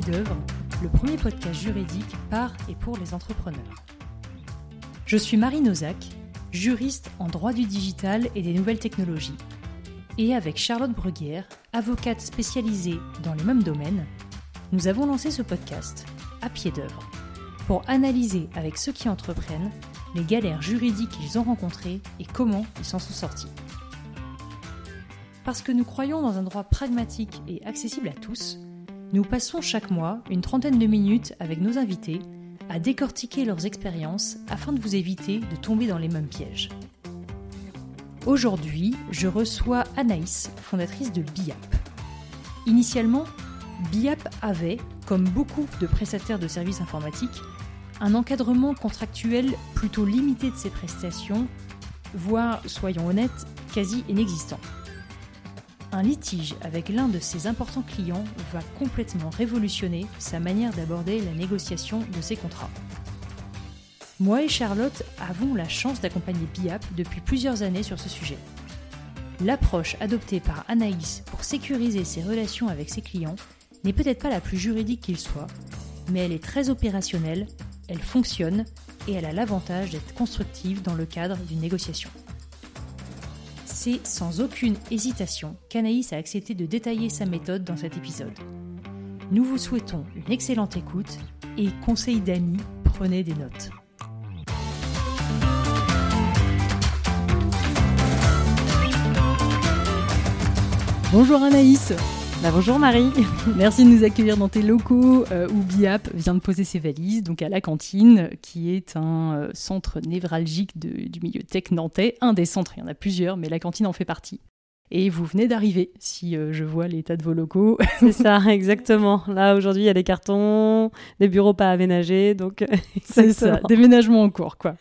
D'œuvre, le premier podcast juridique par et pour les entrepreneurs. Je suis Marie Nozac, juriste en droit du digital et des nouvelles technologies. Et avec Charlotte Bruguière, avocate spécialisée dans les mêmes domaines, nous avons lancé ce podcast, À pied d'œuvre, pour analyser avec ceux qui entreprennent les galères juridiques qu'ils ont rencontrées et comment ils s'en sont sortis. Parce que nous croyons dans un droit pragmatique et accessible à tous, nous passons chaque mois une trentaine de minutes avec nos invités à décortiquer leurs expériences afin de vous éviter de tomber dans les mêmes pièges. Aujourd'hui, je reçois Anaïs, fondatrice de BIAP. Initialement, BIAP avait, comme beaucoup de prestataires de services informatiques, un encadrement contractuel plutôt limité de ses prestations, voire, soyons honnêtes, quasi inexistant. Un litige avec l'un de ses importants clients va complètement révolutionner sa manière d'aborder la négociation de ses contrats. Moi et Charlotte avons la chance d'accompagner BIAP depuis plusieurs années sur ce sujet. L'approche adoptée par Anaïs pour sécuriser ses relations avec ses clients n'est peut-être pas la plus juridique qu'il soit, mais elle est très opérationnelle, elle fonctionne et elle a l'avantage d'être constructive dans le cadre d'une négociation. C'est sans aucune hésitation qu'Anaïs a accepté de détailler sa méthode dans cet épisode. Nous vous souhaitons une excellente écoute et conseil d'amis, prenez des notes. Bonjour Anaïs bah, bonjour Marie. Merci de nous accueillir dans tes locaux euh, où BIAP vient de poser ses valises, donc à la cantine, qui est un euh, centre névralgique du milieu tech nantais. Un des centres, il y en a plusieurs, mais la cantine en fait partie. Et vous venez d'arriver, si euh, je vois l'état de vos locaux. C'est ça, exactement. Là, aujourd'hui, il y a des cartons, des bureaux pas aménagés, donc c'est ça, déménagement en cours, quoi.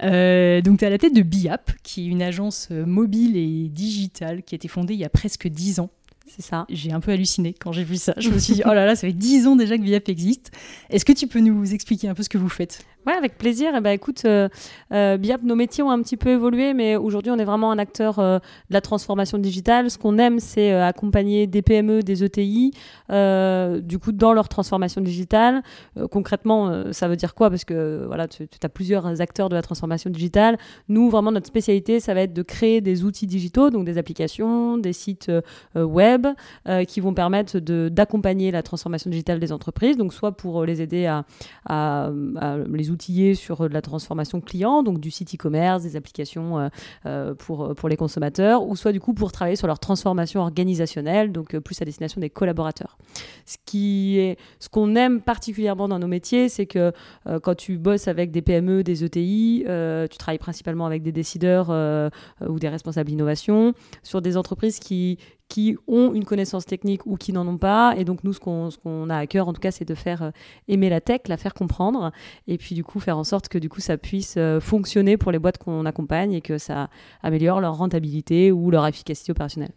donc, tu es à la tête de BIAP, qui est une agence mobile et digitale qui a été fondée il y a presque 10 ans c'est ça. J'ai un peu halluciné quand j'ai vu ça. Je me suis dit, oh là là, ça fait 10 ans déjà que VIAP existe. Est-ce que tu peux nous expliquer un peu ce que vous faites? Ouais, avec plaisir. Eh ben, écoute, euh, euh, BIAP, nos métiers ont un petit peu évolué, mais aujourd'hui, on est vraiment un acteur euh, de la transformation digitale. Ce qu'on aime, c'est accompagner des PME, des ETI, du coup, dans leur transformation digitale. concrètement, ça veut dire quoi? Parce que voilà, tu, tu as plusieurs acteurs de la transformation digitale. Nous, vraiment, notre spécialité, ça va être de créer des outils digitaux, donc des applications, des sites web, qui vont permettre d'accompagner la transformation digitale des entreprises. Donc, soit pour les aider à, à, à les outiller sur de la transformation client, donc du site e-commerce, des applications euh, euh, pour, les consommateurs, ou soit du coup pour travailler sur leur transformation organisationnelle, donc euh, plus à destination des collaborateurs. Ce qui est, ce qu'on aime particulièrement dans nos métiers, c'est que quand tu bosses avec des PME, des ETI, tu travailles principalement avec des décideurs ou des responsables d'innovation sur des entreprises qui, qui ont une connaissance technique ou qui n'en ont pas. Et donc, nous, ce qu'on a à cœur, en tout cas, c'est de faire euh, aimer la tech, la faire comprendre, et puis, du coup, faire en sorte que, du coup, ça puisse euh, fonctionner pour les boîtes qu'on accompagne et que ça améliore leur rentabilité ou leur efficacité opérationnelle.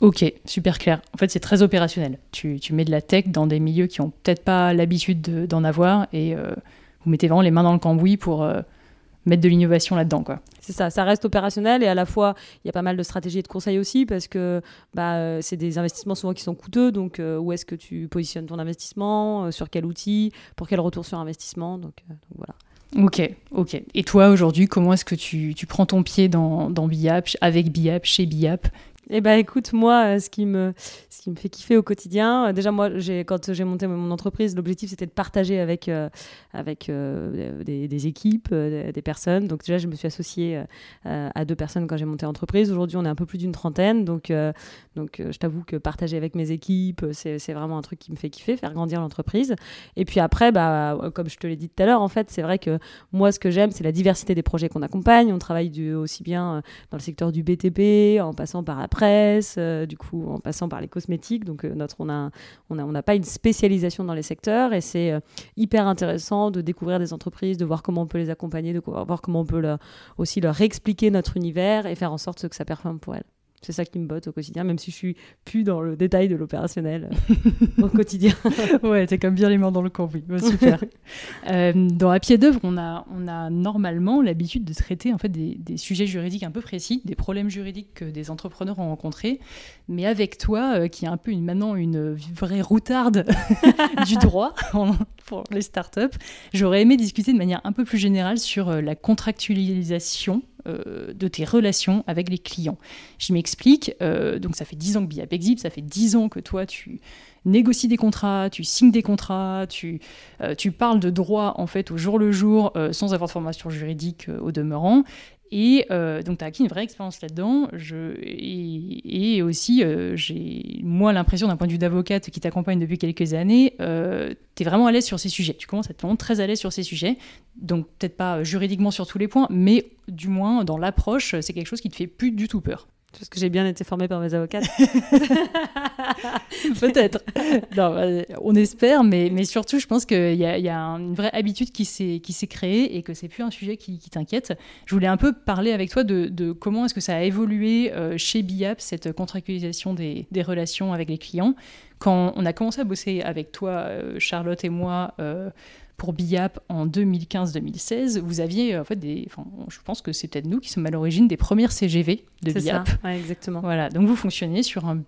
Ok, super clair. En fait, c'est très opérationnel. Tu, tu, mets de la tech dans des milieux qui n'ont peut-être pas l'habitude d'en avoir et euh, vous mettez vraiment les mains dans le cambouis pour mettre de l'innovation là-dedans. quoi. C'est ça, ça reste opérationnel et à la fois, il y a pas mal de stratégies et de conseils aussi parce que bah, euh, c'est des investissements souvent qui sont coûteux. Donc, euh, où est-ce que tu positionnes ton investissement euh, Sur quel outil Pour quel retour sur investissement donc, voilà. Ok, ok. Et toi, aujourd'hui, comment est-ce que tu, tu, prends ton pied dans, dans BIAP, avec BIAP, chez BIAP eh ben écoute, moi, euh, ce qui me, ce qui me fait kiffer au quotidien, euh, déjà moi, j'ai, quand j'ai monté mon entreprise, l'objectif c'était de partager avec, euh, avec des, équipes, des personnes. Donc déjà, je me suis associée à deux personnes quand j'ai monté l'entreprise. Aujourd'hui, on est un peu plus d'une trentaine. Donc, donc je t'avoue que partager avec mes équipes, c'est, c'est vraiment un truc qui me fait kiffer, faire grandir l'entreprise. Et puis après, bah, comme je te l'ai dit tout à l'heure, en fait, c'est vrai que moi, ce que j'aime, c'est la diversité des projets qu'on accompagne. On travaille aussi bien dans le secteur du BTP, en passant par la euh, du coup, en passant par les cosmétiques. Donc, euh, notre, on n'a on a, on pas une spécialisation dans les secteurs et c'est euh, hyper intéressant de découvrir des entreprises, de voir comment on peut les accompagner, de voir comment on peut aussi leur expliquer notre univers et faire en sorte que ça performe pour elles. C'est ça qui me botte au quotidien, même si je suis plus dans le détail de l'opérationnel euh, au quotidien. ouais, t'es comme bien les mains dans le cambouis. super. euh, dans À pied d'œuvre, on a, on a normalement l'habitude de traiter en fait des, des, sujets juridiques un peu précis, des problèmes juridiques que des entrepreneurs ont rencontrés. Mais avec toi, euh, qui est un peu une, maintenant une vraie routarde du droit pour les startups, j'aurais aimé discuter de manière un peu plus générale sur la contractualisation euh, de tes relations avec les clients. Je m'explique, euh, donc ça fait 10 ans que BIAP ça fait 10 ans que toi tu négocies des contrats, tu signes des contrats, tu, euh, tu parles de droit en fait au jour le jour sans avoir de formation juridique au demeurant. Et donc, tu as acquis une vraie expérience là-dedans. Et, aussi, j'ai, moi, l'impression d'un point de vue d'avocate qui t'accompagne depuis quelques années, tu es vraiment à l'aise sur ces sujets. Tu commences à être vraiment très à l'aise sur ces sujets. Donc, peut-être pas juridiquement sur tous les points, mais du moins, dans l'approche, c'est quelque chose qui te fait plus du tout peur. Parce que j'ai bien été formée par mes avocates. Peut-être. Non, on espère, mais, mais surtout, je pense qu'il y a, y a une vraie habitude qui s'est créée et que c'est plus un sujet qui, qui t'inquiète. Je voulais un peu parler avec toi de, de comment est-ce que ça a évolué euh, chez BIAP, cette contractualisation des, des, relations avec les clients. Quand on a commencé à bosser avec toi, euh, Charlotte et moi, euh, pour BIAP en 2015-2016, vous aviez en fait des. Enfin, je pense que c'est peut-être nous qui sommes à l'origine des premières CGV de BIAP. Ça. Ouais, exactement. Voilà, donc vous fonctionnez sur un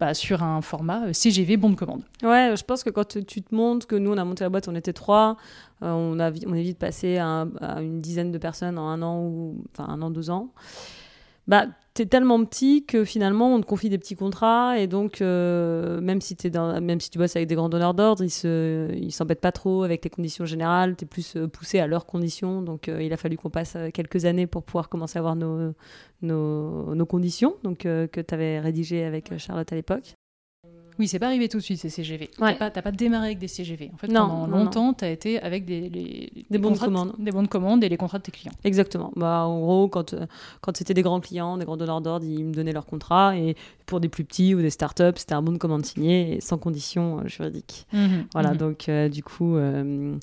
bah, sur un format CGV bon de commande. Ouais, je pense que quand tu te montres que nous on a monté la boîte, on était trois, euh, on a on est vite passé à, à, une dizaine de personnes en un an ou enfin un an deux ans bah, t'es tellement petit que finalement on te confie des petits contrats et donc euh, même si tu bosses avec des grands donneurs d'ordre, ils se s'embêtent pas trop avec les conditions générales, t'es plus euh, poussé à leurs conditions. Donc euh, il a fallu qu'on passe quelques années pour pouvoir commencer à avoir nos conditions donc euh, que tu avais rédigé avec Charlotte à l'époque. Oui, c'est pas arrivé tout de suite ces CGV. Ouais. T'as pas, pas, démarré avec des CGV. En fait, non, pendant non, longtemps, tu as été avec des, les, des bons de commande. Des bons de commande et les contrats de tes clients. Exactement. Bah, en gros, quand, quand c'était des grands clients, des grands donneurs d'ordre, ils me donnaient leurs contrats. Et pour des plus petits ou des startups, c'était un bon de commande signé et sans conditions euh, juridiques. Mmh, voilà, mmh. donc euh, du coup, euh,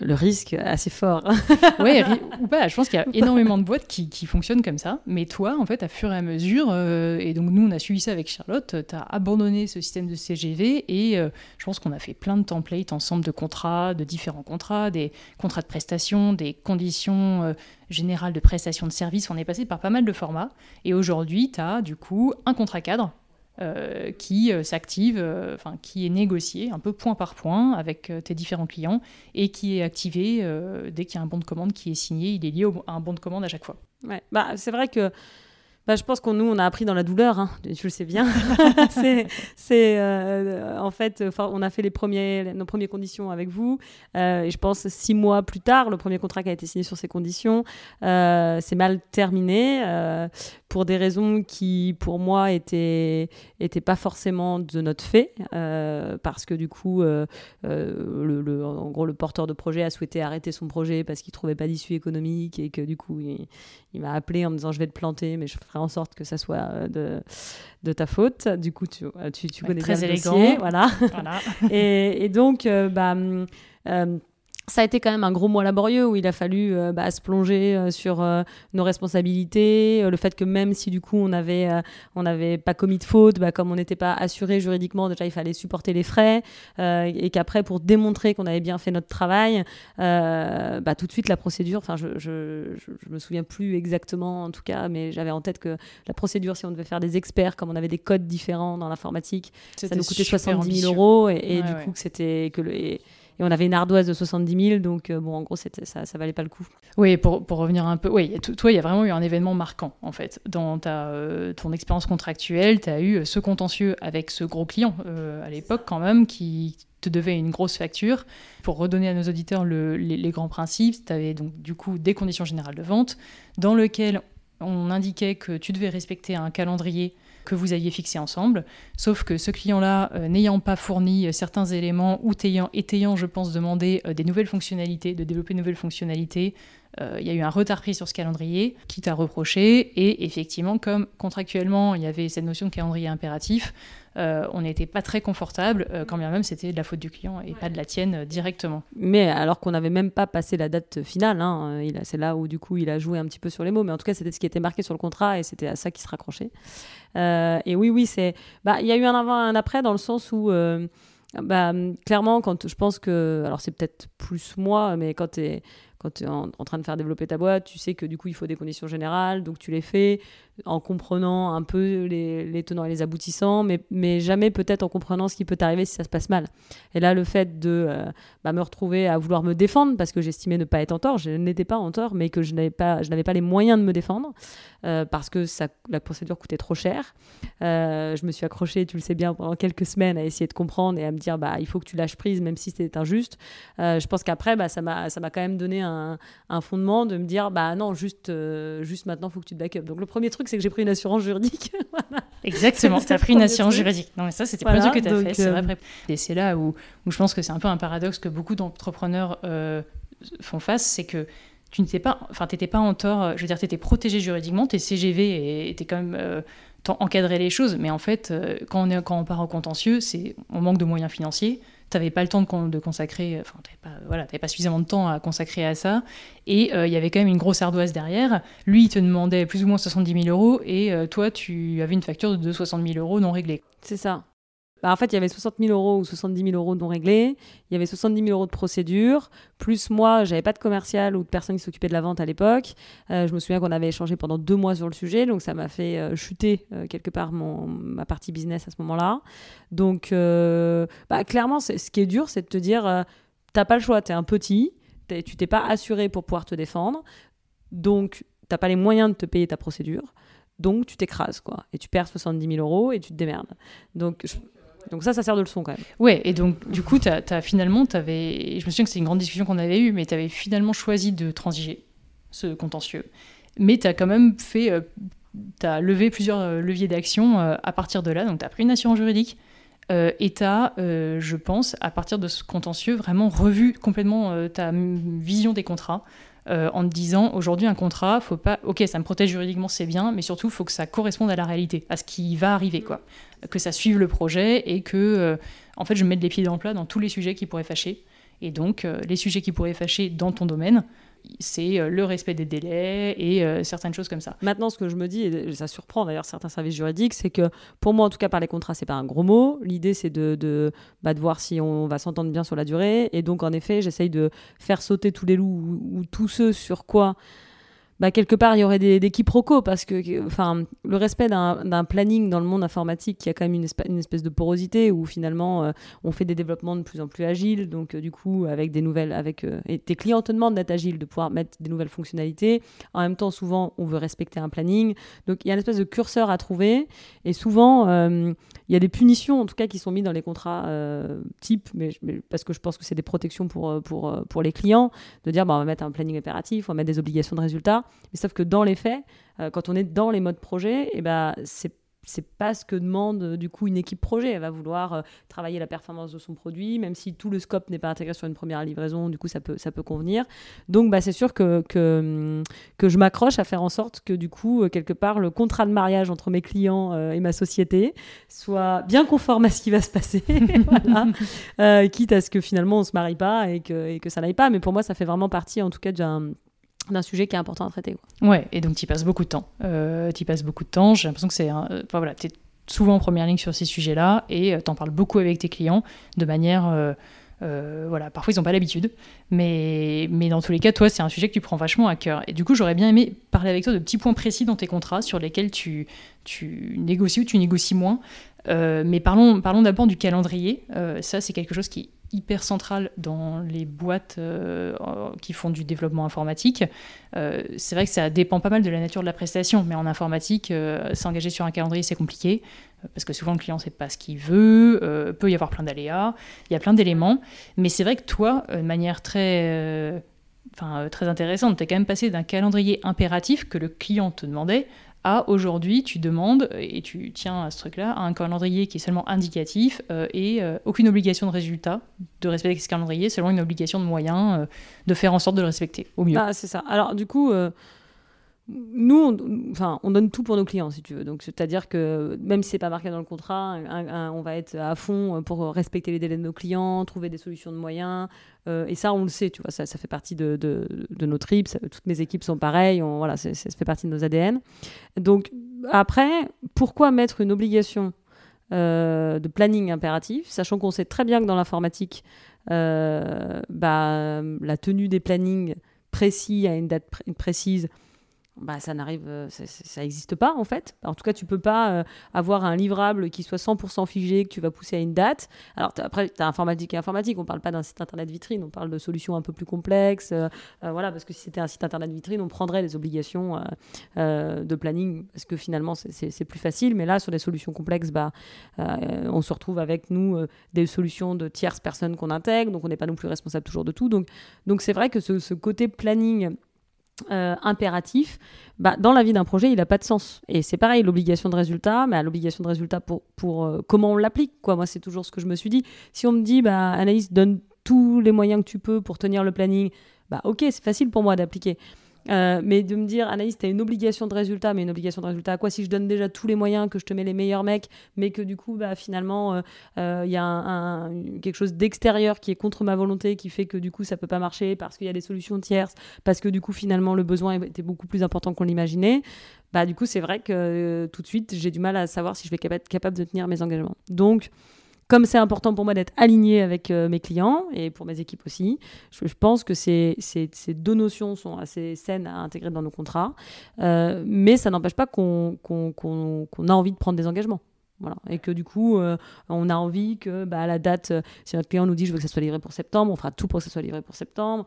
le risque assez fort. oui, ou pas. Je pense qu'il y a énormément de boîtes qui, qui, fonctionnent comme ça. Mais toi, en fait, à fur et à mesure, euh, et donc nous, on a suivi ça avec Charlotte, tu as abandonné ce système de CGV et euh, je pense qu'on a fait plein de templates ensemble de contrats, de différents contrats, des contrats de prestation, des conditions euh, générales de prestation de services. On est passé par pas mal de formats. Et aujourd'hui, tu as du coup un contrat cadre euh, qui s'active, enfin qui est négocié un peu point par point avec tes différents clients et qui est activé dès qu'il y a un bon de commande qui est signé. Il est lié au, à un bon de commande à chaque fois. Ouais, bah c'est vrai que. Bah, je pense qu'on nous on a appris dans la douleur, hein, tu le sais bien. c'est euh, en fait, on a fait les premiers, nos premières conditions avec vous. Euh, et je pense six mois plus tard, le premier contrat qui a été signé sur ces conditions, euh, c'est mal terminé pour des raisons qui, pour moi, étaient, étaient pas forcément de notre fait, parce que du coup, le, le, en gros, le porteur de projet a souhaité arrêter son projet parce qu'il trouvait pas d'issue économique et que du coup, il, il m'a appelé en me disant je vais te planter, mais je ferai en sorte que ça soit de, de ta faute. Du coup, tu, tu, tu ouais, connais très bien le élégant. dossier, voilà. voilà. et, et, donc, euh, bah, euh, ça a été quand même un gros mois laborieux où il a fallu euh, bah, se plonger euh, sur euh, nos responsabilités, le fait que même si du coup on avait on n'avait pas commis de faute, bah, comme on n'était pas assuré juridiquement, déjà il fallait supporter les frais et qu'après pour démontrer qu'on avait bien fait notre travail, bah, tout de suite la procédure, enfin je, je, je, je, me souviens plus exactement en tout cas, mais j'avais en tête que la procédure si on devait faire des experts, comme on avait des codes différents dans l'informatique, ça nous coûtait 70 000 euros et, et ouais, du ouais. coup que c'était que le et, et on avait une ardoise de 70 000, donc euh, bon, en gros, ça, ça valait pas le coup. Oui, pour, pour revenir un peu, oui, toi, il y a vraiment eu un événement marquant, en fait. Dans ta, euh, ton expérience contractuelle, tu as eu ce contentieux avec ce gros client, euh, à l'époque quand même, qui te devait une grosse facture. Pour redonner à nos auditeurs le, les, les, grands principes, tu avais donc du coup des conditions générales de vente, dans lequel on indiquait que tu devais respecter un calendrier que vous aviez fixé ensemble, sauf que ce client-là, euh, n'ayant pas fourni euh, certains éléments ou ayant, ayant, je pense, demandé euh, des nouvelles fonctionnalités, de développer de nouvelles fonctionnalités, il y a eu un retard pris sur ce calendrier qui t'a reproché, et effectivement, comme contractuellement, il y avait cette notion de calendrier impératif, on n'était pas très confortable, quand bien même c'était de la faute du client et pas de la tienne directement. Mais alors qu'on n'avait même pas passé la date finale, hein, c'est là où du coup il a joué un petit peu sur les mots, mais en tout cas c'était ce qui était marqué sur le contrat et c'était à ça qu'il se raccrochait. et oui, oui, c'est, bah, il y a eu un avant, un après dans le sens où bah, clairement, quand je pense que, alors c'est peut-être plus moi, mais quand tu es es en, train de faire développer ta boîte, tu sais que du coup, il faut des conditions générales, donc tu les fais en comprenant un peu les, tenants et les aboutissants, mais, mais jamais peut-être en comprenant ce qui peut t'arriver si ça se passe mal. Et là, le fait de euh, bah, me retrouver à vouloir me défendre, parce que j'estimais ne pas être en tort, je n'étais pas en tort, mais que je n'avais pas, pas les moyens de me défendre, euh, parce que la procédure coûtait trop cher. Euh, je me suis accrochée, tu le sais bien, pendant quelques semaines à essayer de comprendre et à me dire, bah, il faut que tu lâches prise, même si c'était injuste. je pense qu'après, bah, ça m'a quand même donné un, fondement de me dire, bah non, juste, juste maintenant, il faut que tu te backup. Donc le premier truc, c'est que j'ai pris une assurance juridique. Exactement, tu as pris une assurance juridique. Non, mais ça, c'était pas du que tu as fait. C'est vrai. Euh, Et c'est là où, où, je pense que c'est un peu un paradoxe que beaucoup d'entrepreneurs euh, font face, c'est que tu n'étais pas, enfin, t'étais pas en tort. Je veux dire, tu étais protégé juridiquement, tu es CGV et tu quand même euh, encadré les choses. Mais en fait, quand on, est, quand on part en contentieux, c'est on manque de moyens financiers tu n'avais pas le temps de, consacrer, enfin, tu n'avais pas, voilà, pas suffisamment de temps à consacrer à ça. Et euh, il y avait quand même une grosse ardoise derrière. Lui, il te demandait plus ou moins 70 000 euros et euh, toi, tu avais une facture de 60 000 euros non réglée. C'est ça. Bah, en fait, il y avait 60 000 euros ou 70 000 euros non réglés. Il y avait 70 000 euros de procédure. Plus moi, j'avais pas de commercial ou de personne qui s'occupait de la vente à l'époque. Euh, je me souviens qu'on avait échangé pendant deux mois sur le sujet. Donc, ça m'a fait euh, chuter euh, quelque part mon, ma partie business à ce moment-là. Donc, bah, clairement, ce qui est dur, c'est de te dire t'as pas le choix. Tu es un petit. Tu t'es pas assuré pour pouvoir te défendre. Donc, t'as pas les moyens de te payer ta procédure. Donc tu t'écrases, quoi. Et tu perds 70 000 euros et tu te démerdes. Donc donc ça, ça sert de leçon quand même. Ouais, et donc du coup, as, as finalement, avais, je me souviens que c'est une grande discussion qu'on avait eue, mais tu avais finalement choisi de transiger ce contentieux. Mais tu as quand même fait, euh, tu as levé plusieurs euh, leviers d'action euh, à partir de là. Donc tu as pris une assurance juridique. et tu as, je pense, à partir de ce contentieux, vraiment revu complètement ta vision des contrats, en te disant aujourd'hui un contrat, faut pas, ok, ça me protège juridiquement, c'est bien, mais surtout, il faut que ça corresponde à la réalité, à ce qui va arriver, quoi que ça suive le projet et que, euh, en fait, je mette les pieds dans le plat dans tous les sujets qui pourraient fâcher. Et donc, euh, les sujets qui pourraient fâcher dans ton domaine, c'est euh, le respect des délais et certaines choses comme ça. Maintenant, ce que je me dis, et ça surprend d'ailleurs certains services juridiques, c'est que pour moi, en tout cas, par les contrats, c'est pas un gros mot. L'idée, c'est de, de, bah, de, voir si on va s'entendre bien sur la durée. Et donc, en effet, j'essaye de faire sauter tous les loups ou, ou tous ceux sur quoi bah, quelque part, il y aurait des, des quiproquos parce que enfin, le respect d'un planning dans le monde informatique qui a quand même une, une espèce de porosité où finalement euh, on fait des développements de plus en plus agiles. Donc, euh, du coup, avec des nouvelles. avec euh, Et tes clients te demandent d'être agile, de pouvoir mettre des nouvelles fonctionnalités. En même temps, souvent, on veut respecter un planning. Donc, il y a une espèce de curseur à trouver. Et souvent, il y a des punitions, en tout cas, qui sont mises dans les contrats type, mais, parce que je pense que c'est des protections pour, pour, pour les clients, de dire bah, on va mettre un planning impératif, on va mettre des obligations de résultat. Mais sauf que dans les faits, euh, quand on est dans les modes projet, et eh ben, c'est c'est pas ce que demande euh, du coup une équipe projet. Elle va vouloir euh, travailler la performance de son produit, même si tout le scope n'est pas intégré sur une première livraison, du coup ça peut, ça peut convenir. Donc bah, c'est sûr que, que, que je m'accroche à faire en sorte que du coup, quelque part, le contrat de mariage entre mes clients et ma société soit bien conforme à ce qui va se passer, quitte à ce que finalement on se marie pas et que, et que ça n'aille pas. Mais pour moi, ça fait vraiment partie en tout cas d'un d'un sujet qui est important à traiter. Ouais, et donc tu passes beaucoup de temps. Euh, tu passes beaucoup de temps. J'ai l'impression que c'est. Enfin voilà, tu es souvent en première ligne sur ces sujets-là et euh, tu en parles beaucoup avec tes clients de manière. Euh, euh, voilà, parfois ils n'ont pas l'habitude, mais, mais dans tous les cas, toi, c'est un sujet que tu prends vachement à cœur. Et du coup, j'aurais bien aimé parler avec toi de petits points précis dans tes contrats sur lesquels tu, tu négocies ou tu négocies moins. mais parlons, parlons d'abord du calendrier. ça, c'est quelque chose qui hyper centrale dans les boîtes euh, qui font du développement informatique. Euh, c'est vrai que ça dépend pas mal de la nature de la prestation, mais en informatique, euh, s'engager sur un calendrier, c'est compliqué, parce que souvent le client ne sait pas ce qu'il veut, peut y avoir plein d'aléas, il y a plein d'éléments, mais c'est vrai que toi, de manière très, très intéressante, tu es quand même passé d'un calendrier impératif que le client te demandait à aujourd'hui, tu demandes, et tu tiens à ce truc-là, à un calendrier qui est seulement indicatif euh, et euh, aucune obligation de résultat de respecter ce calendrier, seulement une obligation de moyens euh, de faire en sorte de le respecter au mieux. Ah, c'est ça. Alors, du coup, nous, on, enfin, on donne tout pour nos clients, si tu veux. Donc, c'est-à-dire que même si c'est pas marqué dans le contrat, on va être à fond pour respecter les délais de nos clients, trouver des solutions de moyens. Euh, et ça, on le sait, tu vois, ça, fait partie de, de, nos trips. Toutes mes équipes sont pareilles. On, voilà, ça fait partie de nos ADN. Donc, après, pourquoi mettre une obligation euh, de planning impératif, sachant qu'on sait très bien que dans l'informatique, euh, bah, la tenue des plannings précis à une date précise, bah, ça n'arrive, euh, ça n'existe pas en fait. En tout cas, tu peux pas euh, avoir un livrable qui soit 100% figé, que tu vas pousser à une date. Alors après, tu as informatique et informatique, on parle pas d'un site internet vitrine, on parle de solutions un peu plus complexes. Euh, voilà, parce que si c'était un site internet vitrine, on prendrait les obligations de planning, parce que finalement, c'est plus facile. Mais là, sur des solutions complexes, bah, on se retrouve avec nous des solutions de tierces personnes qu'on intègre, donc on n'est pas non plus responsable toujours de tout. Donc c'est vrai que ce côté planning euh, impératif, bah, dans la vie d'un projet, il n'a pas de sens. Et c'est pareil, l'obligation de résultat, mais l'obligation de résultat pour, pour euh, comment on l'applique. Quoi. Moi, c'est toujours ce que je me suis dit. Si on me dit, bah, Anaïs, donne tous les moyens que tu peux pour tenir le planning, bah, ok, c'est facile pour moi d'appliquer. Euh, mais de me dire, Anaïs, tu as une obligation de résultat, mais une obligation de résultat à quoi Si je donne déjà tous les moyens, que je te mets les meilleurs mecs, mais que du coup, bah, finalement, il euh, euh, y a quelque chose d'extérieur qui est contre ma volonté, qui fait que du coup, ça peut pas marcher parce qu'il y a des solutions tierces, parce que du coup, finalement, le besoin était beaucoup plus important qu'on l'imaginait. Bah, du coup, c'est vrai que tout de suite, j'ai du mal à savoir si je vais être capable de tenir mes engagements. Donc, comme c'est important pour moi d'être aligné avec euh, mes clients et pour mes équipes aussi, je, pense que ces, deux notions sont assez saines à intégrer dans nos contrats. Euh, mais ça n'empêche pas qu'on a envie de prendre des engagements. Voilà. Et que du coup, euh, on a envie que bah, à la date, si notre client nous dit je veux que ça soit livré pour septembre, on fera tout pour que ça soit livré pour septembre.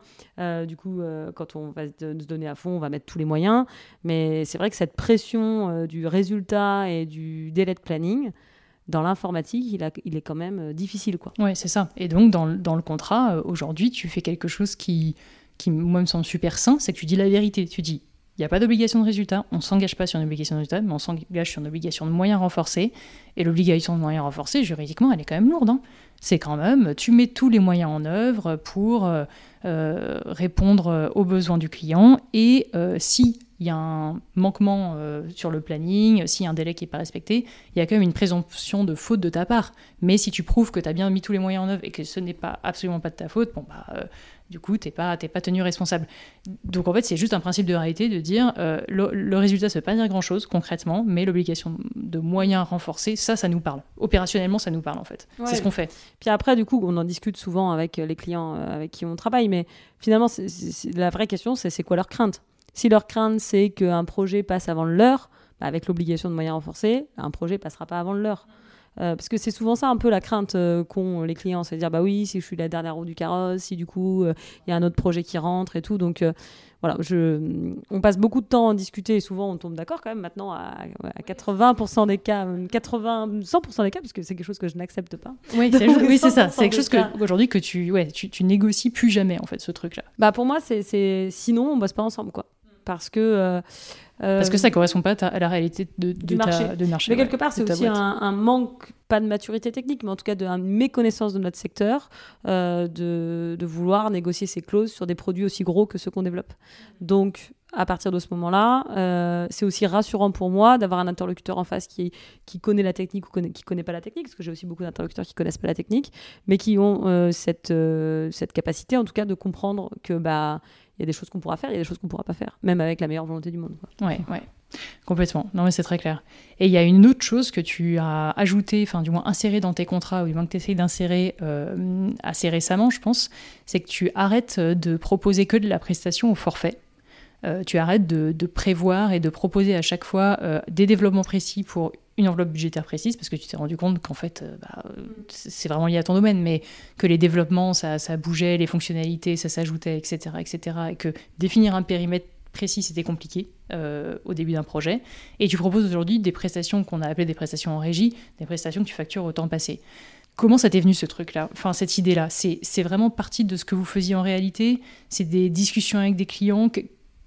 du coup, quand on va se donner à fond, on va mettre tous les moyens. Mais c'est vrai que cette pression du résultat et du délai de planning, dans l'informatique, il, est quand même euh, difficile. Ouais, c'est ça. Et donc, dans, dans le contrat, euh, aujourd'hui, tu fais quelque chose qui, qui, moi, me semble super sain, c'est que tu dis la vérité. Tu dis, il n'y a pas d'obligation de résultat, on ne s'engage pas sur une obligation de résultat, mais on s'engage sur une obligation de moyens renforcés. Et l'obligation de moyens renforcés, juridiquement, elle est quand même lourde. Hein. C'est quand même, tu mets tous les moyens en œuvre pour euh, répondre aux besoins du client. Et si il y a un manquement euh, sur le planning, s'il y a un délai qui n'est pas respecté, il y a quand même une présomption de faute de ta part. Mais si tu prouves que tu as bien mis tous les moyens en œuvre et que ce n'est pas absolument pas de ta faute, bon bah euh, du coup tu n'es pas, pas tenu responsable. Donc en fait c'est juste un principe de réalité de dire euh, le, résultat ça veut pas dire grand chose concrètement, mais l'obligation de moyens renforcés, ça ça nous parle. Opérationnellement ça nous parle en fait. C'est ce qu'on fait. Puis après du coup on en discute souvent avec les clients avec qui on travaille, mais finalement la vraie question c'est c'est quoi leur crainte? Si leur crainte, c'est qu'un projet passe avant l'heure, bah, avec l'obligation de moyens renforcés, un projet passera pas avant l'heure. Euh, parce que c'est souvent ça un peu la crainte euh, qu'ont les clients, c'est à dire bah oui, si je suis la dernière roue du carrosse, si du coup euh, il y a un autre projet qui rentre et tout. Donc voilà, je, on passe beaucoup de temps à discuter et souvent on tombe d'accord quand même maintenant à, 80% des cas, 80, 100% des cas, parce que c'est quelque chose que je n'accepte pas. Oui, c'est oui, ça. C'est quelque chose que aujourd'hui que tu, ouais, tu, tu, négocies plus jamais en fait ce truc-là. Bah pour moi c'est sinon on bosse pas ensemble quoi parce que euh, parce que ça correspond pas à la réalité de, du marché. de marché. Mais quelque part, c'est aussi un, manque, pas de maturité technique, mais en tout cas de méconnaissance de notre secteur, euh, de, de, vouloir négocier ces clauses sur des produits aussi gros que ceux qu'on développe. Donc, à partir de ce moment-là, euh, c'est aussi rassurant pour moi d'avoir un interlocuteur en face qui, qui connaît la technique ou connaît, qui connaît pas la technique, parce que j'ai aussi beaucoup d'interlocuteurs qui connaissent pas la technique, mais qui ont cette, cette capacité, en tout cas, de comprendre que bah y a des choses qu'on pourra faire, il y a des choses qu'on pourra pas faire, même avec la meilleure volonté du monde. Quoi. Ouais, ouais. Complètement. Non, mais c'est très clair. Et il y a une autre chose que tu as ajouté, enfin, du moins inséré dans tes contrats, ou du moins que tu essayes d'insérer euh, assez récemment, je pense, c'est que tu arrêtes de proposer que de la prestation au forfait. Euh, tu arrêtes de, prévoir et de proposer à chaque fois euh, des développements précis pour une enveloppe budgétaire précise, parce que tu t'es rendu compte qu'en fait, euh, bah, c'est vraiment lié à ton domaine, mais que les développements, ça, bougeait, les fonctionnalités, ça s'ajoutait, etc., etc., et que définir un périmètre précis, c'était compliqué au début d'un projet. Et tu proposes aujourd'hui des prestations qu'on a appelées des prestations en régie, des prestations que tu factures au temps passé. Comment ça t'est venu ce truc-là, enfin cette idée-là C'est vraiment partie de ce que vous faisiez en réalité? C'est des discussions avec des clients?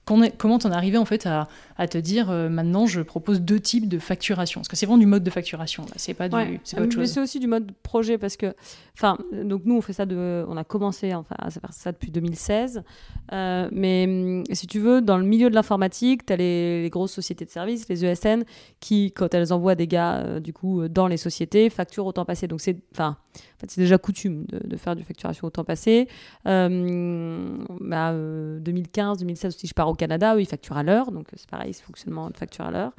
Comment t'en es arrivé en fait à, te dire euh, maintenant je propose deux types de facturation? Parce que c'est vraiment du mode de facturation, c'est pas, du, c'est autre chose. Mais c'est aussi du mode projet parce que, enfin, donc nous on fait ça de, on a commencé enfin à faire ça depuis 2016, euh, mais hum, si tu veux, dans le milieu de l'informatique, tu as les, grosses sociétés de services, les ESN, qui quand elles envoient des gars euh, du coup dans les sociétés facturent au temps passé. Donc c'est, enfin, en fait, c'est déjà coutume de, faire du facturation au temps passé. Euh, bah, 2015, 2016 si je pars au Canada, ils facturent à l'heure. Donc, c'est pareil, c'est fonctionnement de facture à l'heure.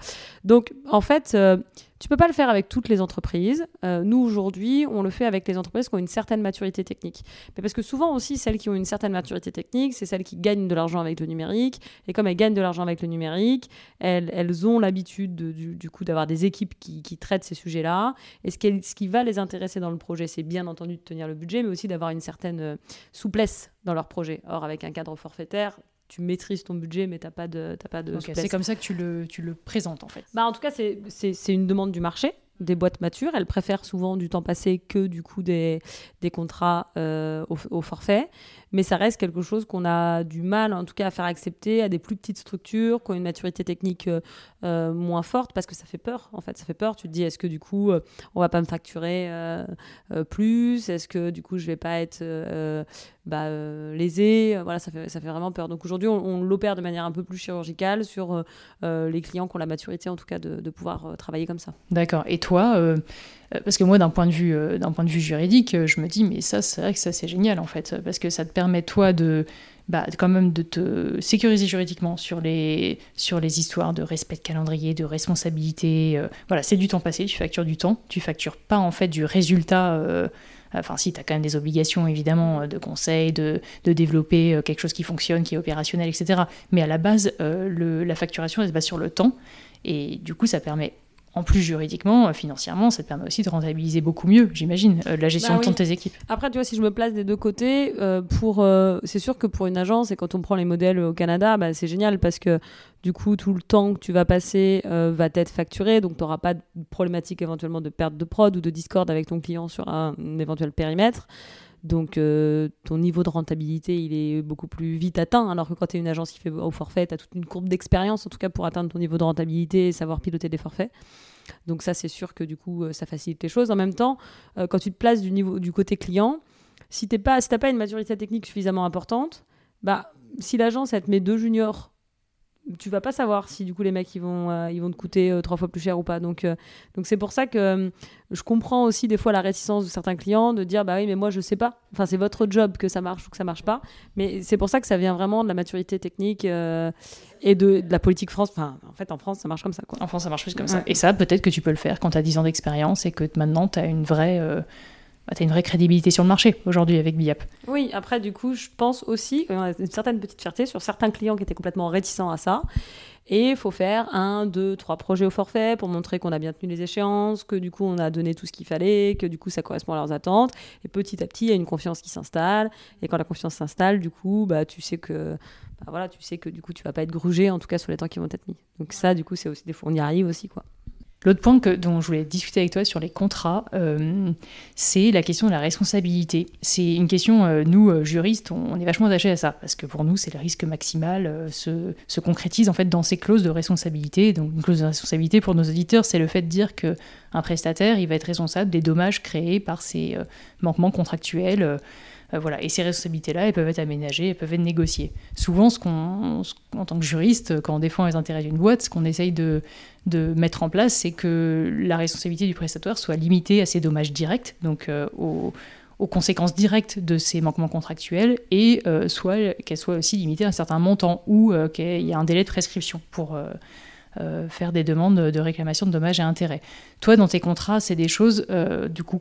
Donc, en fait, euh, tu peux pas le faire avec toutes les entreprises. Euh, nous, aujourd'hui, on le fait avec les entreprises qui ont une certaine maturité technique. Mais parce que souvent aussi, celles qui ont une certaine maturité technique, c'est celles qui gagnent de l'argent avec le numérique. Et comme elles gagnent de l'argent avec le numérique, elles, ont l'habitude du, coup d'avoir des équipes qui, traitent ces sujets-là. Et ce qui, ce qui va les intéresser dans le projet, c'est bien entendu de tenir le budget, mais aussi d'avoir une certaine euh, souplesse dans leur projet. Or, avec un cadre forfaitaire, tu maîtrises ton budget, mais tu n'as pas de, pas de C'est comme ça que tu le, tu le présentes, en fait. Bah, en tout cas, c'est une demande du marché des boîtes matures. Elles préfèrent souvent du temps passé que du coup des, des contrats euh, au, forfait. Mais ça reste quelque chose qu'on a du mal, en tout cas, à faire accepter à des plus petites structures qui ont une maturité technique euh, euh, moins forte parce que ça fait peur. En fait, ça fait peur. Tu te dis, est-ce que du coup, on va pas me facturer plus? Est-ce que du coup, je vais pas être bah, lésé Voilà, ça fait, ça fait vraiment peur. Donc aujourd'hui, on, l'opère de manière un peu plus chirurgicale sur les clients qui ont la maturité, en tout cas, de, pouvoir travailler comme ça. D'accord. Et euh, euh, parce que moi, d'un point, de vue, euh, juridique, je me dis, mais ça, c'est vrai que ça, c'est génial, en fait, parce que ça te permet, toi, de, bah, quand même de te sécuriser juridiquement sur les, histoires de respect de calendrier, de responsabilité. voilà, c'est du temps passé, tu factures du temps, tu factures pas, en fait, du résultat. Enfin, si, tu as quand même des obligations, évidemment, de conseil, de, développer quelque chose qui fonctionne, qui est opérationnel, etc. Mais à la base, la facturation, elle se base sur le temps. Et du coup, ça permet en plus juridiquement, euh, financièrement, ça te permet aussi de rentabiliser beaucoup mieux, j'imagine, euh, la gestion bah de temps de tes équipes. Après, tu vois, si je me place des deux côtés, euh, pour, c'est sûr que pour une agence, et quand on prend les modèles au Canada, bah, c'est génial parce que du coup, tout le temps que tu vas passer va être facturé, donc tu n'auras pas de problématique éventuellement de perte de prod ou de discorde avec ton client sur un, éventuel périmètre. Donc ton niveau de rentabilité, il est beaucoup plus vite atteint, alors que quand tu es une agence qui fait au forfait, tu as toute une courbe d'expérience, en tout cas pour atteindre ton niveau de rentabilité et savoir piloter des forfaits. Donc ça, c'est sûr que du coup, euh, ça facilite les choses. En même temps, euh, quand tu te places du, niveau, du côté client, si tu n'as pas, une maturité technique suffisamment importante, bah, si l'agence, elle te met deux juniors tu vas pas savoir si du coup les mecs ils vont, euh, ils vont te coûter euh, trois fois plus cher ou pas. Donc euh, donc c'est pour ça que je comprends aussi des fois la réticence de certains clients de dire bah oui mais moi je sais pas. Enfin c'est votre job que ça marche ou que ça marche pas. Mais c'est pour ça que ça vient vraiment de la maturité technique et de, la politique France. Enfin en fait en France ça marche comme ça. Quoi. En France ça marche plus comme ça. Et ça peut-être que tu peux le faire quand tu as 10 ans d'expérience et que maintenant tu as une vraie bah, tu as une vraie crédibilité sur le marché aujourd'hui avec BIAP. Oui, après, du coup, je pense aussi qu'on a une certaine petite fierté sur certains clients qui étaient complètement réticents à ça. Et il faut faire un, deux, trois projets au forfait pour montrer qu'on a bien tenu les échéances, que du coup on a donné tout ce qu'il fallait, que du coup ça correspond à leurs attentes. Et petit à petit, il y a une confiance qui s'installe. Et quand la confiance s'installe, du coup, bah, tu sais que bah, voilà, tu sais que du coup tu vas pas être grugé, en tout cas sur les temps qui vont être mis. Donc ça, du coup, c'est aussi des fois on y arrive aussi quoi. L'autre point dont je voulais discuter avec toi sur les contrats, euh, c'est la question de la responsabilité. C'est une question, euh, nous, euh, juristes, on, est vachement attachés à ça, parce que pour nous, c'est le risque maximal se, se, concrétise en fait dans ces clauses de responsabilité. Donc une clause de responsabilité pour nos auditeurs, c'est le fait de dire que un prestataire, il va être responsable des dommages créés par ces manquements contractuels euh, voilà. Et ces responsabilités-là, elles peuvent être aménagées, elles peuvent être négociées. Souvent, ce qu'on, en tant que juriste, quand on défend les intérêts d'une boîte, ce qu'on essaye de, de mettre en place, c'est que la responsabilité du prestataire soit limitée à ses dommages directs, donc euh, aux, conséquences directes de ces manquements contractuels, et euh, soit qu'elle soit aussi limitée à un certain montant ou qu'il y a un délai de prescription pour euh, faire des demandes de réclamation de dommages et intérêts. Toi, dans tes contrats, c'est des choses euh, du coup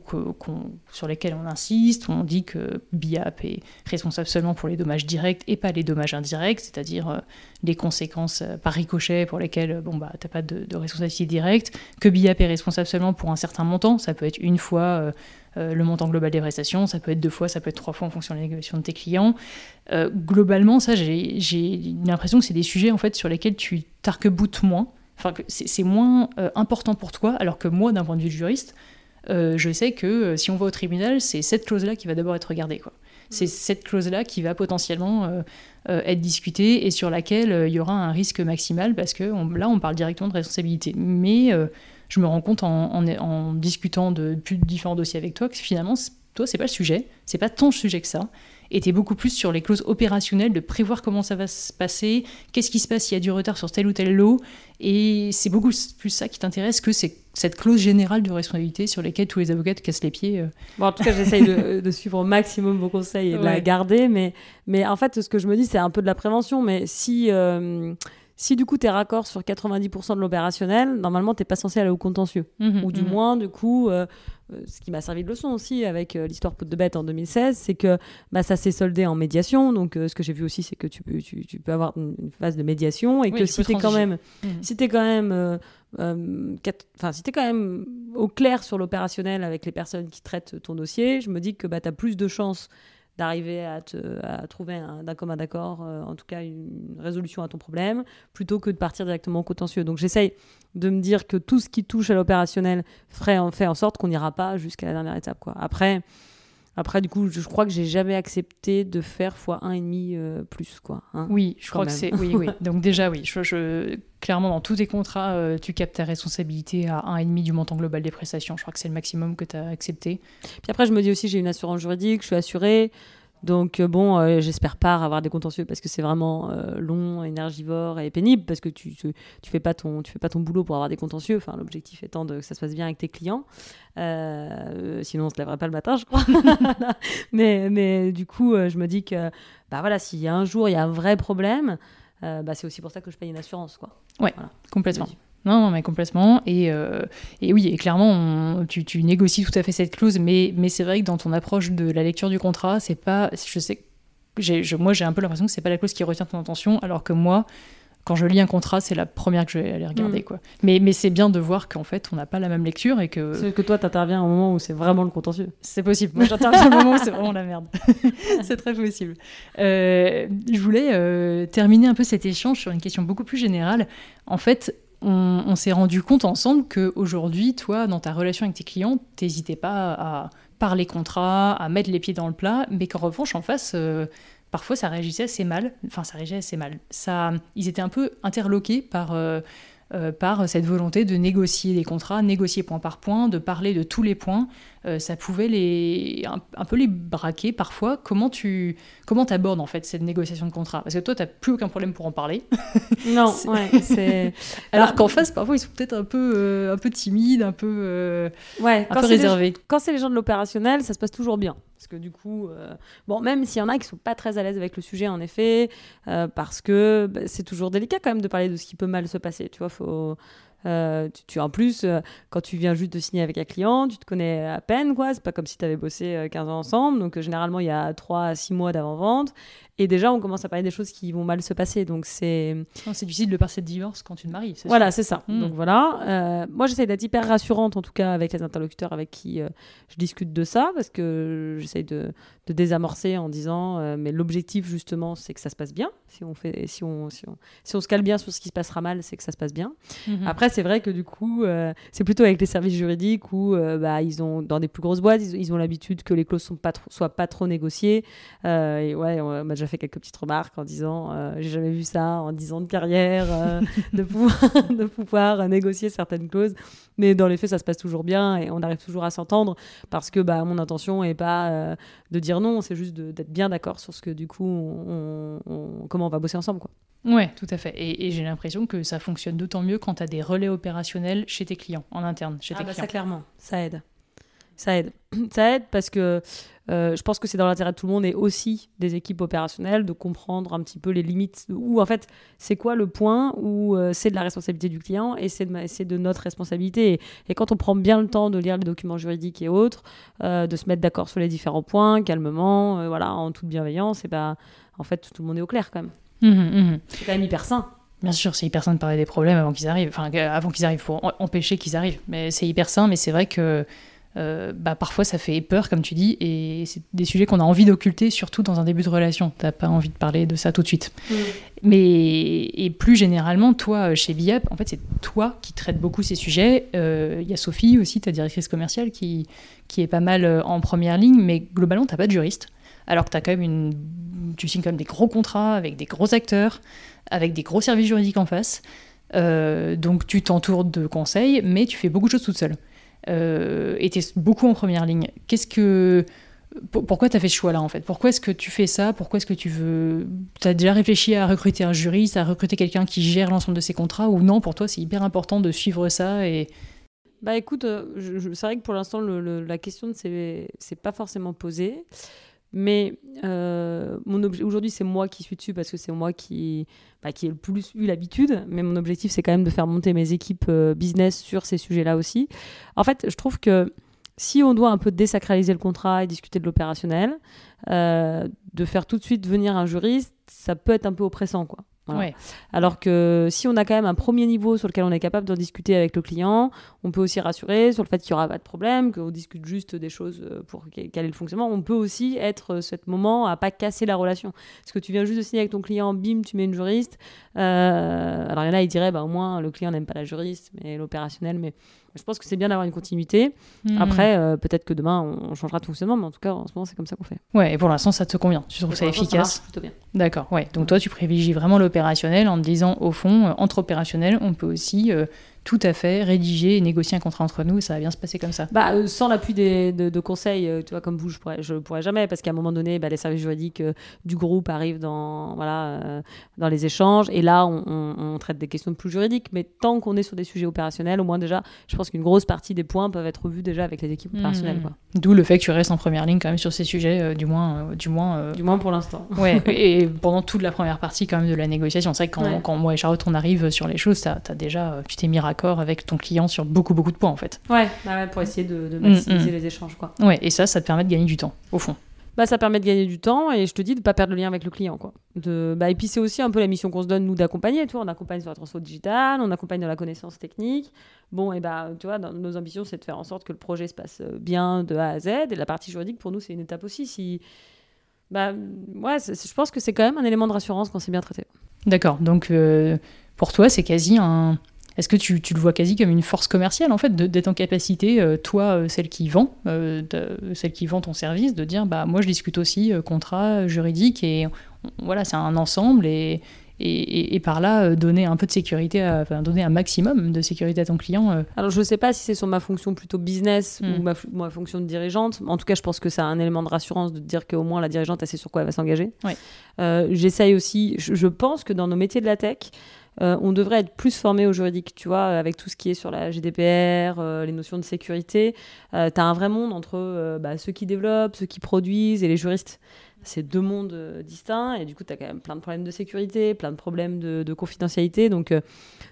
sur lesquelles on insiste. On dit que BIAP est responsable seulement pour les dommages directs et pas les dommages indirects, c'est-à-dire euh, les conséquences par ricochet pour lesquelles bon bah pas de, responsabilité directe. Que BIAP est responsable seulement pour un certain montant, ça peut être une fois le montant global des prestations, ça peut être deux fois, ça peut être trois fois en fonction de la négociation de tes clients. Euh, globalement, ça, j'ai l'impression que c'est des sujets en fait sur lesquels tu t'arc-boutes moins. Enfin, c'est moins euh, important pour toi, alors que moi, d'un point de vue de juriste, je sais que si on va au tribunal, c'est cette clause-là qui va d'abord être regardée. Quoi. C'est cette clause-là qui va potentiellement être discutée et sur laquelle il y aura un risque maximal parce que là, on parle directement de responsabilité. Mais je me rends compte en, en discutant de plus de différents dossiers avec toi que finalement, toi, c'est pas le sujet, c'est pas ton sujet que ça était beaucoup plus sur les clauses opérationnelles, de prévoir comment ça va se passer, qu'est-ce qui se passe s'il y a du retard sur tel ou tel lot. Et c'est beaucoup plus ça qui t'intéresse que cette clause générale de responsabilité sur laquelle tous les avocats te cassent les pieds. Euh. Bon, en tout cas, j'essaye de, suivre au maximum vos conseils et de la garder. Mais, mais en fait, ce que je me dis, c'est un peu de la prévention. Mais si. Euh, si du coup tu es raccord sur 90% de l'opérationnel, normalement tu n'es pas censé aller au contentieux. Mhm, Ou du mhm. moins, du coup, euh, euh, ce qui m'a servi de leçon aussi avec euh, l'histoire Pote de Bête en 2016, c'est que bah, ça s'est soldé en médiation. Donc ce que j'ai vu aussi, c'est que tu peux, tu, peux avoir une, phase de médiation et que si tu es, quand même, mhm. si quand même enfin, si tu es quand même au clair sur l'opérationnel avec les personnes qui traitent ton dossier, je me dis que bah, tu as plus de chances d'arriver à, trouver d'un commun d'accord, euh, en tout cas une résolution à ton problème, plutôt que de partir directement au contentieux. Donc j'essaye de me dire que tout ce qui touche à l'opérationnel ferait en, fait en sorte qu'on n'ira pas jusqu'à la dernière étape. Après, après, du coup, je crois que j'ai jamais accepté de faire fois un et demi euh, plus, quoi. Hein, oui, je crois que c'est. Oui, oui. Donc déjà, oui. Je, Clairement, dans tous tes contrats, euh, tu captes ta responsabilité à un et demi du montant global des prestations. Je crois que c'est le maximum que tu as accepté. Puis après, je me dis aussi, j'ai une assurance juridique, je suis assurée. Donc euh, bon, euh, j'espère pas avoir des contentieux parce que c'est vraiment euh, long, énergivore et pénible parce que tu, tu, fais pas ton tu fais pas ton boulot pour avoir des contentieux. Enfin, l'objectif étant de, que ça se passe bien avec tes clients. sinon, on se lèverait pas le matin, je crois. mais mais du coup, je me dis que bah voilà, s'il y a un jour il y a un vrai problème, bah c'est aussi pour ça que je paye une assurance, quoi. Ouais, complètement. Non, non, mais complètement. Et, euh, et oui, et clairement, tu, tu, négocies tout à fait cette clause, mais, mais c'est vrai que dans ton approche de la lecture du contrat, c'est pas. Je sais, je, moi, j'ai un peu l'impression que c'est pas la clause qui retient ton attention, alors que moi, quand je lis un contrat, c'est la première que je vais aller regarder. Mm. Quoi. Mais, mais c'est bien de voir qu'en fait, on n'a pas la même lecture et que. C'est que toi, tu interviens au moment où c'est vraiment le contentieux. C'est possible. Moi, j'interviens au moment où c'est vraiment la merde. c'est très possible. Euh, je voulais euh, terminer un peu cet échange sur une question beaucoup plus générale. En fait, on, s'est rendu compte ensemble qu'aujourd'hui, toi, dans ta relation avec tes clients, t'hésitais pas à parler contrat, à mettre les pieds dans le plat, mais qu'en revanche, en face, euh, parfois, ça réagissait assez mal. Enfin, ça réagissait assez mal. Ça, ils étaient un peu interloqués par... Euh, euh, par cette volonté de négocier des contrats, négocier point par point, de parler de tous les points. Euh, ça pouvait les, un, peu les braquer parfois. Comment tu comment abordes en fait cette négociation de contrat? Parce que toi, tu n'as plus aucun problème pour en parler. Non, ouais. Alors qu'en face, parfois, ils sont peut-être un peu, euh, un peu timides, un peu, ouais, un peu réservés. quand c'est les gens de l'opérationnel, ça se passe toujours bien. Parce que du coup, euh, bon, même s'il y en a qui sont pas très à l'aise avec le sujet, en effet, euh, parce que bah, c'est toujours délicat quand même de parler de ce qui peut mal se passer. Tu vois, faut. Euh, tu, en plus, quand tu viens juste de signer avec un client, tu te connais à peine, quoi. C'est pas comme si tu avais bossé 15 ans ensemble. Donc, généralement, il y a 3 à 6 mois d'avant-vente. Et déjà, on commence à parler des choses qui vont mal se passer. Donc, c'est. C'est difficile de passer de divorce quand tu te maries. Voilà, c'est ça. Hmm. Donc, voilà. Euh, moi, j'essaie d'être hyper rassurante, en tout cas, avec les interlocuteurs avec qui euh, je discute de ça, parce que j'essaie de, de, désamorcer en disant euh, mais l'objectif, justement, c'est que ça se passe bien. Si on, fait, si, on, si, on, si on se cale bien sur ce qui se passera mal, c'est que ça se passe bien. Mhm. Après, c'est vrai que du coup, c'est plutôt avec les services juridiques où bah, ils ont, dans des plus grosses boîtes, ils, ont l'habitude que les clauses sont pas soient pas trop négociées. et ouais, on m'a déjà fait quelques petites remarques en disant euh, j'ai jamais vu ça en 10 ans de carrière, euh, de, pouvoir, de pouvoir négocier certaines clauses. Mais dans les faits, ça se passe toujours bien et on arrive toujours à s'entendre parce que bah, mon intention n'est pas euh, de dire non, c'est juste d'être bien d'accord sur ce que du coup, on, comment on va bosser ensemble. Quoi. Ouais, tout à fait. Et, j'ai l'impression que ça fonctionne d'autant mieux quand tu as des relais opérationnels chez tes clients, en interne, chez tes ah bah clients. Ça, clairement, ça aide. Ça aide. ça aide parce que euh, je pense que c'est dans l'intérêt de tout le monde et aussi des équipes opérationnelles de comprendre un petit peu les limites où en fait c'est quoi le point où euh, c'est de la responsabilité du client et c'est de, de, notre responsabilité et, quand on prend bien le temps de lire les documents juridiques et autres euh, de se mettre d'accord sur les différents points calmement voilà en toute bienveillance et ben en fait tout le monde est au clair quand même mmh, mmh, mmh. c'est quand même hyper sain Bien sûr, c'est hyper sain de parler des problèmes avant qu'ils arrivent, enfin avant qu'ils arrivent pour empêcher qu'ils arrivent. Mais c'est hyper sain, mais c'est vrai que euh, bah, parfois ça fait peur, comme tu dis, et c'est des sujets qu'on a envie d'occulter, surtout dans un début de relation. T'as pas envie de parler de ça tout de suite. Mais et plus généralement, toi, chez BIAP, en fait, c'est toi qui traites beaucoup ces sujets. Il y a Sophie aussi, ta directrice commerciale, qui, qui est pas mal en première ligne, mais globalement, t'as pas de juriste. Alors que tu as quand même une. Tu signes quand même des gros contrats avec des gros acteurs, avec des gros services juridiques en face. Euh, donc tu t'entoures de conseils, mais tu fais beaucoup de choses toute seule. Euh, tu es beaucoup en première ligne. Qu'est-ce que. Pourquoi tu as fait ce choix-là en fait? Pourquoi est-ce que tu fais ça? Pourquoi est-ce que tu veux. Tu as déjà réfléchi à recruter un juriste, à recruter quelqu'un qui gère l'ensemble de ces contrats ou non? Pour toi, c'est hyper important de suivre ça et. Bah écoute, euh, c'est vrai que pour l'instant, la question ne s'est pas forcément posée. Mais euh, aujourd'hui, c'est moi qui suis dessus parce que c'est moi qui, bah, qui ai le plus eu l'habitude. Mais mon objectif, c'est quand même de faire monter mes équipes euh, business sur ces sujets-là aussi. En fait, je trouve que si on doit un peu désacraliser le contrat et discuter de l'opérationnel, euh, de faire tout de suite venir un juriste, ça peut être un peu oppressant, quoi. Alors que si on a quand même un premier niveau sur lequel on est capable d'en discuter avec le client, on peut aussi rassurer sur le fait qu'il n'y aura pas de problème, qu'on discute juste des choses euh, pour caler le fonctionnement. On peut aussi être euh, ce moment à pas casser la relation. Parce que tu viens juste de signer avec ton client, bim, tu mets une juriste. Euh, alors il y en a, ils diraient, bah, au moins le client n'aime pas la juriste, mais l'opérationnel, mais je pense que c'est bien d'avoir une continuité. Hmm. Après, euh, peut-être que demain, on, changera de fonctionnement, mais en tout cas, en ce moment, c'est comme ça qu'on fait. Ouais, et pour l'instant, ça te convient. Tu trouves ça efficace plutôt bien. D'accord, ouais. Donc toi, tu privilégies vraiment l'opérationnel en te disant, au fond, euh, entre opérationnel, on peut aussi euh, tout à fait rédiger et négocier un contrat entre nous, ça va bien se passer comme ça. Bah, euh, sans l'appui de, conseils, euh, tu vois, comme vous, je pourrais, je pourrais jamais, parce qu'à un moment donné, bah, les services juridiques euh, du groupe arrivent dans, voilà, dans les échanges, et là, on, traite des questions plus juridiques, mais tant qu'on est sur des sujets opérationnels, au moins déjà, je pense qu'une grosse partie des points peuvent être vus déjà avec les équipes mmh. opérationnelles. D'où le fait que tu restes en première ligne quand même sur ces sujets, du moins, du moins. Du moins pour l'instant. ouais, et pendant toute la première partie quand même de la négociation, c'est vrai que quand, quand, moi et Charlotte on arrive sur les choses, as, as déjà, tu t'es mis raccord avec ton client sur beaucoup, beaucoup de points, en fait. Ouais, bah pour essayer de, mm, maximiser mm. les échanges, quoi. Ouais, et ça, ça te permet de gagner du temps, au fond. Bah, ça permet de gagner du temps et je te dis de pas perdre le lien avec le client quoi. De bah, et puis c'est aussi un peu la mission qu'on se donne nous d'accompagner, on accompagne sur la transfo digitale, on accompagne dans la connaissance technique. Bon et bah tu vois, dans nos ambitions c'est de faire en sorte que le projet se passe bien de A à Z et la partie juridique pour nous c'est une étape aussi si bah ouais, je pense que c'est quand même un élément de rassurance quand c'est bien traité. D'accord. Donc euh, pour toi, c'est quasi un est-ce que tu, le vois quasi comme une force commerciale, en fait, d'être en capacité, euh, toi, euh, celle qui vend, euh, celle qui vend ton service, de dire, bah, moi, je discute aussi contrat juridique, et voilà, c'est un ensemble, et, et, par là, donner un peu de sécurité, enfin, donner un maximum de sécurité à ton client. Alors, je ne sais pas si c'est sur ma fonction plutôt business ou hmm. ma, fonction de dirigeante. En tout cas, je pense que c'est un élément de rassurance de dire qu'au moins la dirigeante, elle sait sur quoi elle va s'engager. J'essaye aussi, je pense que dans nos métiers de la tech, euh, on devrait être plus formé au juridique, tu vois, avec tout ce qui est sur la GDPR, euh, les notions de sécurité. Euh, tu as un vrai monde entre bah, ceux qui développent, ceux qui produisent et les juristes. C'est deux mondes distincts et du coup, tu as quand même plein de problèmes de sécurité, plein de problèmes de, confidentialité. Donc,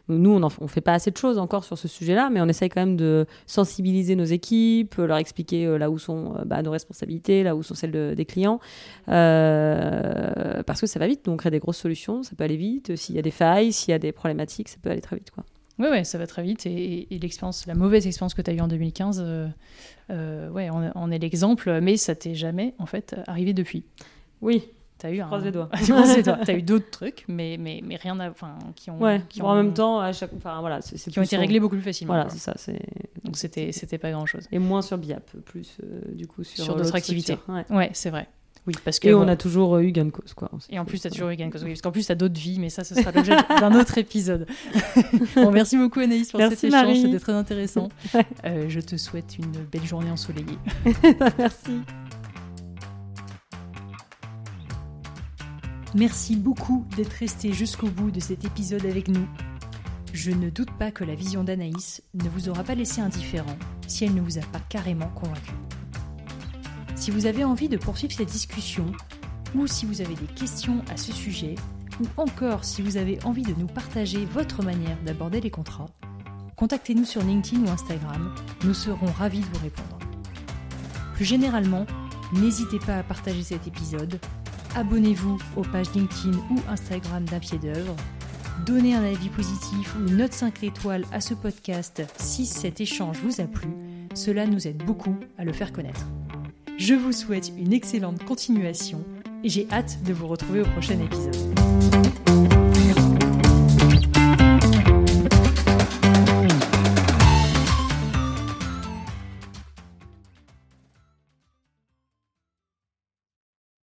nous, on ne fait pas assez de choses encore sur ce sujet-là, mais on essaye quand même de sensibiliser nos équipes, leur expliquer là où sont bah, nos responsabilités, là où sont celles des clients. parce que ça va vite, donc on crée des grosses solutions, ça peut aller vite. S'il y a des failles, s'il y a des problématiques, ça peut aller très vite. Quoi. Oui, ouais, ça va très vite. Et, l'expérience, la mauvaise expérience que tu as eue en 2015, euh, euh, ouais, on, est l'exemple, mais ça t'est jamais, en fait, arrivé depuis. Oui. As eu croise les doigts. tu as eu d'autres trucs, mais, mais, mais rien à, qui ont. Ouais, qui ont... en même temps, à chaque. Enfin, voilà, c'est, qui ont été réglés beaucoup plus facilement. Voilà, c'est ça. C'est... Donc c'était, c'était pas grand chose. Et moins sur BIAP, plus euh, du coup sur, sur d'autres activités. Ouais, ouais c'est vrai. Oui, parce que, et on a toujours eu cause. Quoi. Et en plus, tu as toujours eu cause. parce qu'en plus, tu as d'autres vies, mais ça, ce sera l'objet d'un autre épisode. bon, merci beaucoup, Anaïs, pour merci, cet échange. C'était très intéressant. Euh, je te souhaite une belle journée ensoleillée. merci. Merci beaucoup d'être resté jusqu'au bout de cet épisode avec nous. Je ne doute pas que la vision d'Anaïs ne vous aura pas laissé indifférent si elle ne vous a pas carrément convaincu. Si vous avez envie de poursuivre cette discussion, ou si vous avez des questions à ce sujet, ou encore si vous avez envie de nous partager votre manière d'aborder les contrats, contactez-nous sur LinkedIn ou Instagram, nous serons ravis de vous répondre. Plus généralement, n'hésitez pas à partager cet épisode, abonnez-vous aux pages LinkedIn ou Instagram d'un pied d'œuvre, donnez un avis positif ou une note 5 étoiles à ce podcast si cet échange vous a plu Cela nous aide beaucoup à le faire connaître. Je vous souhaite une excellente continuation et j'ai hâte de vous retrouver au prochain épisode.